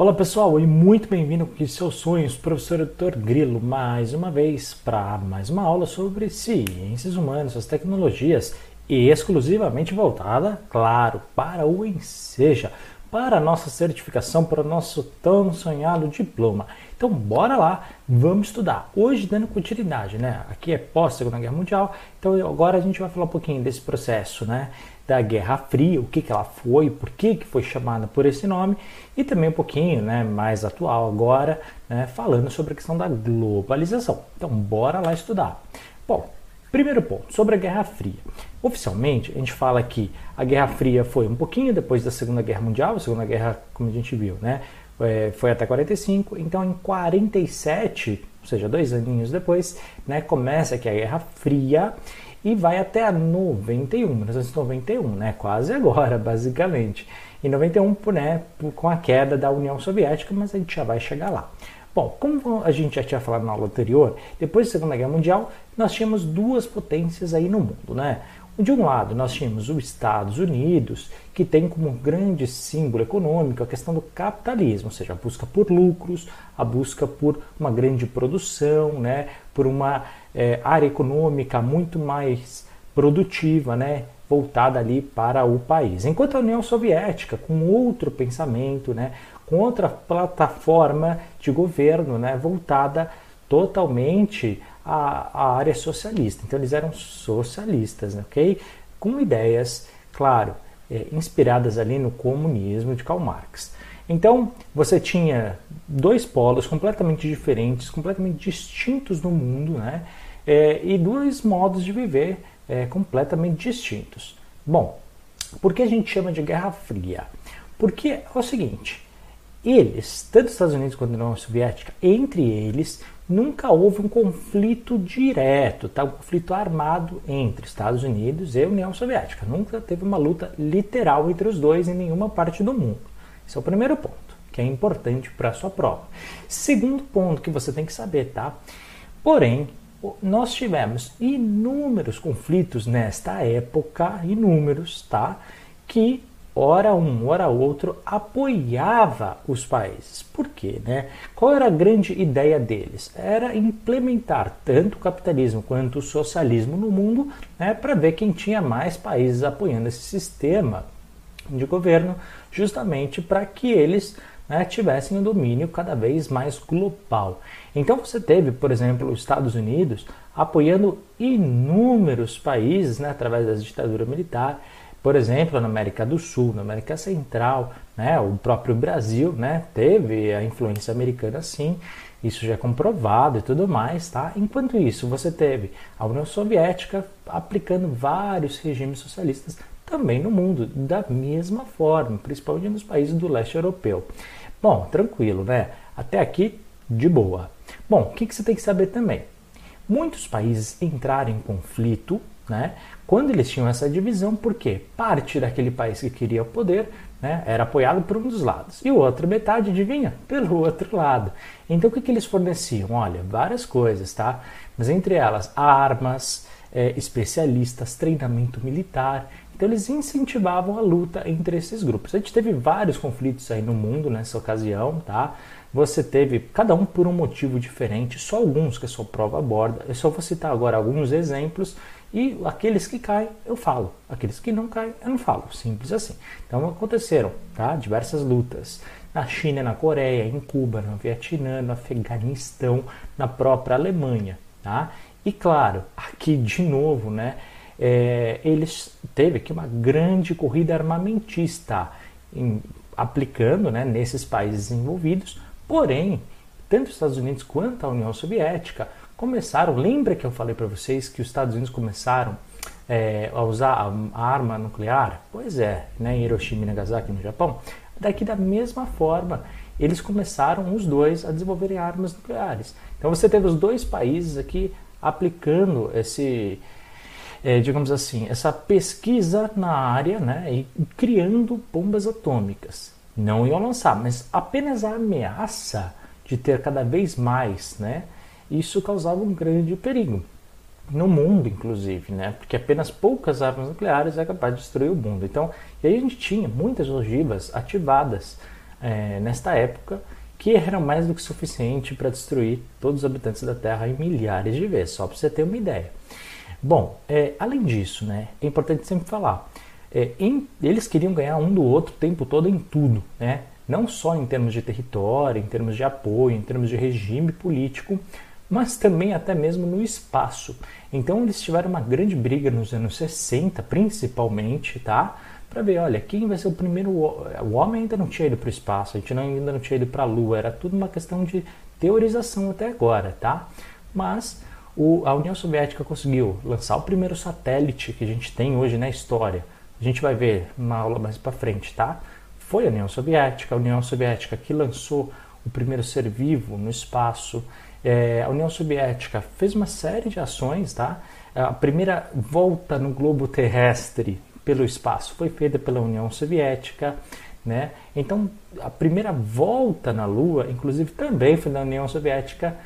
Olá pessoal e muito bem-vindo com seus sonhos, professor Dr. Grilo, mais uma vez para mais uma aula sobre ciências humanas, as tecnologias e exclusivamente voltada, claro, para o Enseja, para a nossa certificação, para o nosso tão sonhado diploma. Então bora lá, vamos estudar. Hoje dando continuidade, né? Aqui é pós Segunda Guerra Mundial, então agora a gente vai falar um pouquinho desse processo, né? da Guerra Fria, o que, que ela foi, por que, que foi chamada por esse nome, e também um pouquinho né, mais atual agora, né, falando sobre a questão da globalização. Então, bora lá estudar. Bom, primeiro ponto, sobre a Guerra Fria. Oficialmente, a gente fala que a Guerra Fria foi um pouquinho depois da Segunda Guerra Mundial, a Segunda Guerra, como a gente viu, né, é, foi até 45, então em 47, ou seja, dois aninhos depois, né, começa aqui a Guerra Fria, e vai até a 91, 1991, né? quase agora, basicamente. Em 91, né, com a queda da União Soviética, mas a gente já vai chegar lá. Bom, como a gente já tinha falado na aula anterior, depois da Segunda Guerra Mundial, nós tínhamos duas potências aí no mundo, né? De um lado, nós tínhamos os Estados Unidos, que tem como grande símbolo econômico a questão do capitalismo, ou seja, a busca por lucros, a busca por uma grande produção, né, por uma é, área econômica muito mais produtiva, né, voltada ali para o país. Enquanto a União Soviética, com outro pensamento, né, com outra plataforma de governo, né, voltada totalmente à, à área socialista. Então eles eram socialistas, ok? Com ideias, claro, é, inspiradas ali no comunismo de Karl Marx. Então você tinha dois polos completamente diferentes, completamente distintos no mundo, né? É, e dois modos de viver é, completamente distintos. Bom, por que a gente chama de Guerra Fria? Porque é o seguinte: eles, tanto os Estados Unidos quanto a União Soviética, entre eles nunca houve um conflito direto, tá? um conflito armado entre Estados Unidos e União Soviética. Nunca teve uma luta literal entre os dois em nenhuma parte do mundo. Esse é o primeiro ponto, que é importante para a sua prova. Segundo ponto que você tem que saber, tá? Porém, nós tivemos inúmeros conflitos nesta época, inúmeros, tá? Que ora um, ora outro apoiava os países. Por quê, né? Qual era a grande ideia deles? Era implementar tanto o capitalismo quanto o socialismo no mundo, né, para ver quem tinha mais países apoiando esse sistema de governo, justamente para que eles né, tivessem um domínio cada vez mais global. Então você teve, por exemplo, os Estados Unidos apoiando inúmeros países né, através da ditadura militar, por exemplo, na América do Sul, na América Central, né, o próprio Brasil né, teve a influência americana sim, isso já é comprovado e tudo mais, tá? Enquanto isso, você teve a União Soviética aplicando vários regimes socialistas também no mundo, da mesma forma, principalmente nos países do leste europeu. Bom, tranquilo, né? Até aqui, de boa. Bom, o que, que você tem que saber também? Muitos países entraram em conflito, né? Quando eles tinham essa divisão, porque parte daquele país que queria o poder né, era apoiado por um dos lados e o outro metade, adivinha, pelo outro lado. Então o que, que eles forneciam? Olha, várias coisas, tá? Mas entre elas, armas, é, especialistas, treinamento militar. Então eles incentivavam a luta entre esses grupos. A gente teve vários conflitos aí no mundo nessa ocasião, tá? Você teve cada um por um motivo diferente, só alguns que a sua prova aborda. Eu só vou citar agora alguns exemplos e aqueles que caem eu falo, aqueles que não caem eu não falo, simples assim. Então aconteceram, tá? Diversas lutas na China, na Coreia, em Cuba, no Vietnã, no Afeganistão, na própria Alemanha, tá? E claro, aqui de novo, né? é, eles teve aqui uma grande corrida armamentista em, aplicando né, nesses países envolvidos, porém, tanto os Estados Unidos quanto a União Soviética começaram, lembra que eu falei para vocês que os Estados Unidos começaram é, a usar a, a, arma nuclear? Pois é, né, Hiroshima e Nagasaki no Japão. Daqui da mesma forma, eles começaram os dois a desenvolverem armas nucleares. Então você teve os dois países aqui aplicando esse, é, digamos assim, essa pesquisa na área né, e criando bombas atômicas. Não iam lançar, mas apenas a ameaça de ter cada vez mais, né, isso causava um grande perigo no mundo, inclusive, né? Porque apenas poucas armas nucleares é capaz de destruir o mundo. Então, e aí a gente tinha muitas ogivas ativadas é, nesta época que eram mais do que suficiente para destruir todos os habitantes da Terra em milhares de vezes, só para você ter uma ideia. Bom, é, além disso, né, é importante sempre falar, é, em, eles queriam ganhar um do outro o tempo todo em tudo, né? não só em termos de território, em termos de apoio, em termos de regime político, mas também até mesmo no espaço. Então eles tiveram uma grande briga nos anos 60, principalmente, tá? para ver, olha, quem vai ser o primeiro. O homem ainda não tinha ido para o espaço, a gente ainda não tinha ido para a Lua, era tudo uma questão de teorização até agora, tá? Mas o, a União Soviética conseguiu lançar o primeiro satélite que a gente tem hoje na história. A gente vai ver uma aula mais para frente, tá? Foi a União Soviética, a União Soviética que lançou o primeiro ser vivo no espaço. É, a União Soviética fez uma série de ações, tá? A primeira volta no globo terrestre pelo espaço foi feita pela União Soviética, né? Então, a primeira volta na Lua, inclusive, também foi da União Soviética,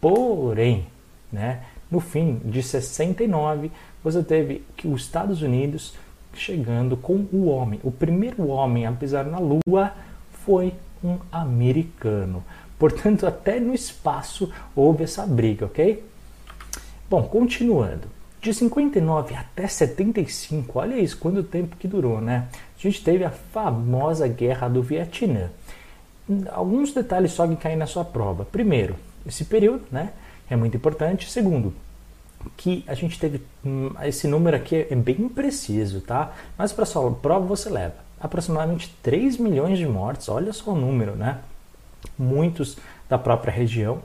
porém, né, no fim de 69, você teve que os Estados Unidos chegando com o homem. O primeiro homem a pisar na Lua foi um americano. Portanto, até no espaço houve essa briga, ok? Bom, continuando. De 59 até 75, olha isso, quanto tempo que durou, né? A gente teve a famosa Guerra do Vietnã. Alguns detalhes só que caem na sua prova. Primeiro, esse período, né? É muito importante. Segundo, que a gente teve hum, esse número aqui é bem impreciso, tá? Mas para sua prova você leva aproximadamente 3 milhões de mortes. Olha só o número, né? Muitos da própria região.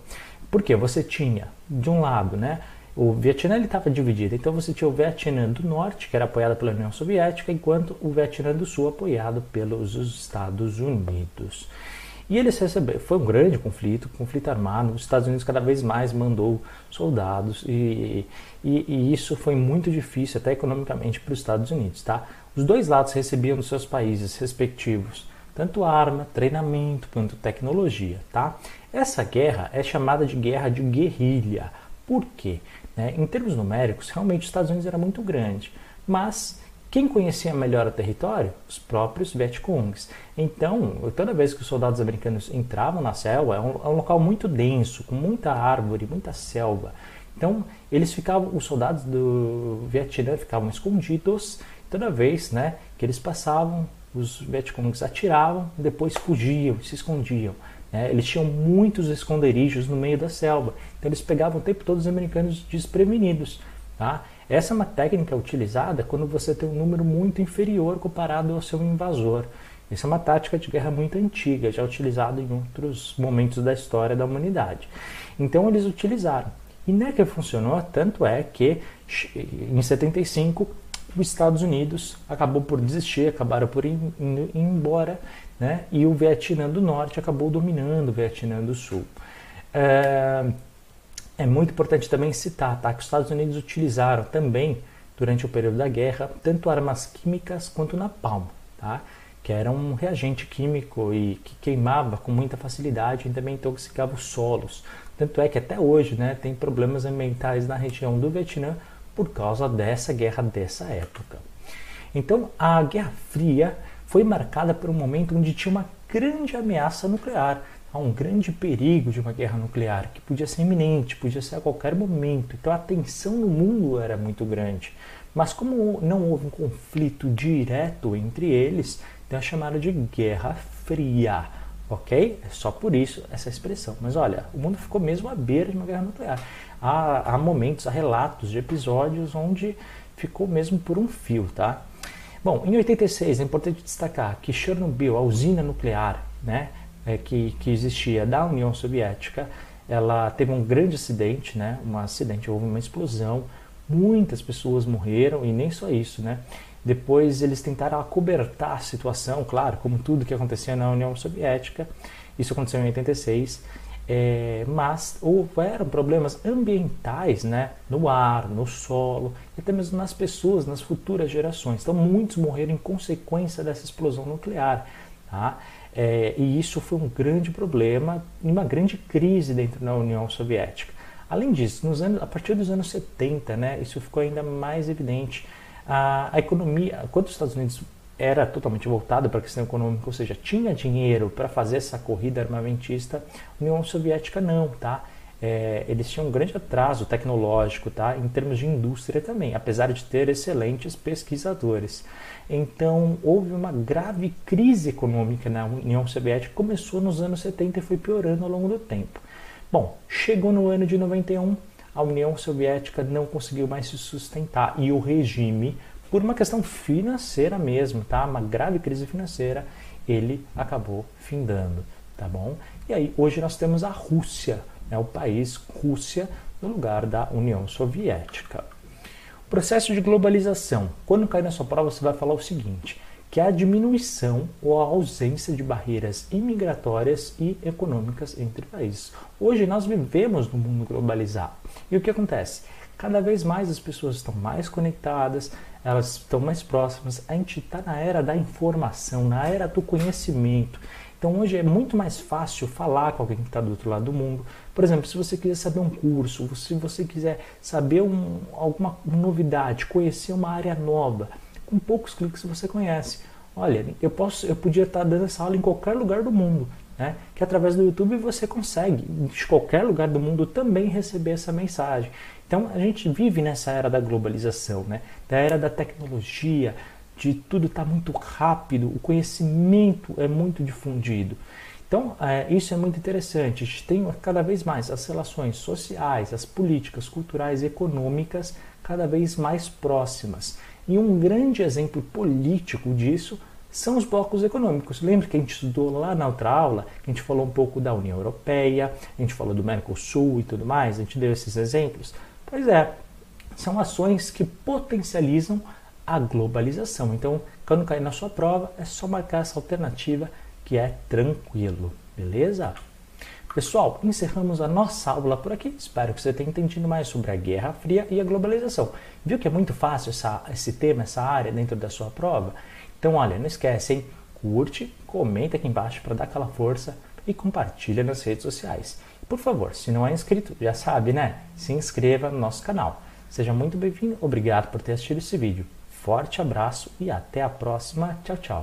Porque você tinha, de um lado, né? O Vietnã estava dividido, então você tinha o Vietnã do Norte, que era apoiado pela União Soviética, enquanto o Vietnã do Sul apoiado pelos Estados Unidos. E eles receberam, foi um grande conflito, conflito armado. Os Estados Unidos cada vez mais mandou soldados e, e, e isso foi muito difícil, até economicamente, para os Estados Unidos. Tá? Os dois lados recebiam dos seus países respectivos tanto arma, treinamento quanto tecnologia. Tá? Essa guerra é chamada de guerra de guerrilha. Por quê? Né? Em termos numéricos, realmente os Estados Unidos era muito grande, mas quem conhecia melhor o território? Os próprios Vietcongs. Então, toda vez que os soldados americanos entravam na selva, é um, é um, local muito denso, com muita árvore, muita selva. Então, eles ficavam, os soldados do Vietnã ficavam escondidos. Toda vez, né, que eles passavam, os Vietcongs atiravam, depois fugiam, se escondiam. Né? Eles tinham muitos esconderijos no meio da selva, então eles pegavam o tempo todo os americanos desprevenidos. Tá? Essa é uma técnica utilizada quando você tem um número muito inferior comparado ao seu invasor. Essa é uma tática de guerra muito antiga, já utilizada em outros momentos da história da humanidade. Então eles utilizaram. E não é que funcionou, tanto é que em 75 os Estados Unidos acabou por desistir, acabaram por ir, embora né? e o Vietnã do Norte acabou dominando o Vietnã do Sul. É, é muito importante também citar tá, que os Estados Unidos utilizaram também, durante o período da guerra, tanto armas químicas quanto napalm, tá? que era um reagente químico e que queimava com muita facilidade e também intoxicava os solos. Tanto é que até hoje né, tem problemas ambientais na região do Vietnã por causa dessa guerra dessa época. Então, a Guerra Fria foi marcada por um momento onde tinha uma grande ameaça nuclear, um grande perigo de uma guerra nuclear, que podia ser iminente, podia ser a qualquer momento. Então a tensão no mundo era muito grande. Mas como não houve um conflito direto entre eles, então é chamada de Guerra Fria. Ok? É só por isso essa expressão. Mas olha, o mundo ficou mesmo à beira de uma guerra nuclear. Há, há momentos, há relatos de episódios onde ficou mesmo por um fio, tá? Bom, em 86 é importante destacar que Chernobyl, a usina nuclear né, é, que, que existia da União Soviética, ela teve um grande acidente, né, um acidente, houve uma explosão, muitas pessoas morreram e nem só isso, né? Depois eles tentaram acobertar a situação, claro, como tudo que acontecia na União Soviética, isso aconteceu em 86, é, mas houveram problemas ambientais né, no ar, no solo e até mesmo nas pessoas, nas futuras gerações. Então, muitos morreram em consequência dessa explosão nuclear. Tá? É, e isso foi um grande problema e uma grande crise dentro da União Soviética. Além disso, nos anos, a partir dos anos 70, né, isso ficou ainda mais evidente. A, a economia, quando os Estados Unidos era totalmente voltada para a questão econômica, ou seja, tinha dinheiro para fazer essa corrida armamentista, a União Soviética não, tá? É, eles tinham um grande atraso tecnológico, tá? Em termos de indústria também, apesar de ter excelentes pesquisadores. Então, houve uma grave crise econômica na União Soviética, começou nos anos 70 e foi piorando ao longo do tempo. Bom, chegou no ano de 91, a União Soviética não conseguiu mais se sustentar e o regime por uma questão financeira mesmo, tá? Uma grave crise financeira, ele acabou findando, tá bom? E aí hoje nós temos a Rússia, né, o país Rússia no lugar da União Soviética. O processo de globalização. Quando cair na sua prova, você vai falar o seguinte: que a diminuição ou a ausência de barreiras imigratórias e econômicas entre países. Hoje nós vivemos no mundo globalizado. E o que acontece? Cada vez mais as pessoas estão mais conectadas, elas estão mais próximas. A gente está na era da informação, na era do conhecimento. Então hoje é muito mais fácil falar com alguém que está do outro lado do mundo. Por exemplo, se você quiser saber um curso, se você quiser saber um, alguma novidade, conhecer uma área nova, com poucos cliques você conhece. Olha, eu posso, eu podia estar dando essa aula em qualquer lugar do mundo, né? Que através do YouTube você consegue de qualquer lugar do mundo também receber essa mensagem. Então a gente vive nessa era da globalização, né? da era da tecnologia, de tudo estar tá muito rápido, o conhecimento é muito difundido. Então, é, isso é muito interessante. A gente tem cada vez mais as relações sociais, as políticas, culturais, econômicas cada vez mais próximas. E um grande exemplo político disso são os blocos econômicos. Lembra que a gente estudou lá na outra aula, a gente falou um pouco da União Europeia, a gente falou do Mercosul e tudo mais, a gente deu esses exemplos? Pois é, são ações que potencializam a globalização. Então, quando cair na sua prova, é só marcar essa alternativa que é tranquilo, beleza? Pessoal, encerramos a nossa aula por aqui. Espero que você tenha entendido mais sobre a Guerra Fria e a globalização. Viu que é muito fácil essa, esse tema, essa área dentro da sua prova? Então, olha, não esquece, hein? Curte, comenta aqui embaixo para dar aquela força e compartilha nas redes sociais. Por favor, se não é inscrito, já sabe, né? Se inscreva no nosso canal. Seja muito bem-vindo, obrigado por ter assistido esse vídeo. Forte abraço e até a próxima. Tchau, tchau.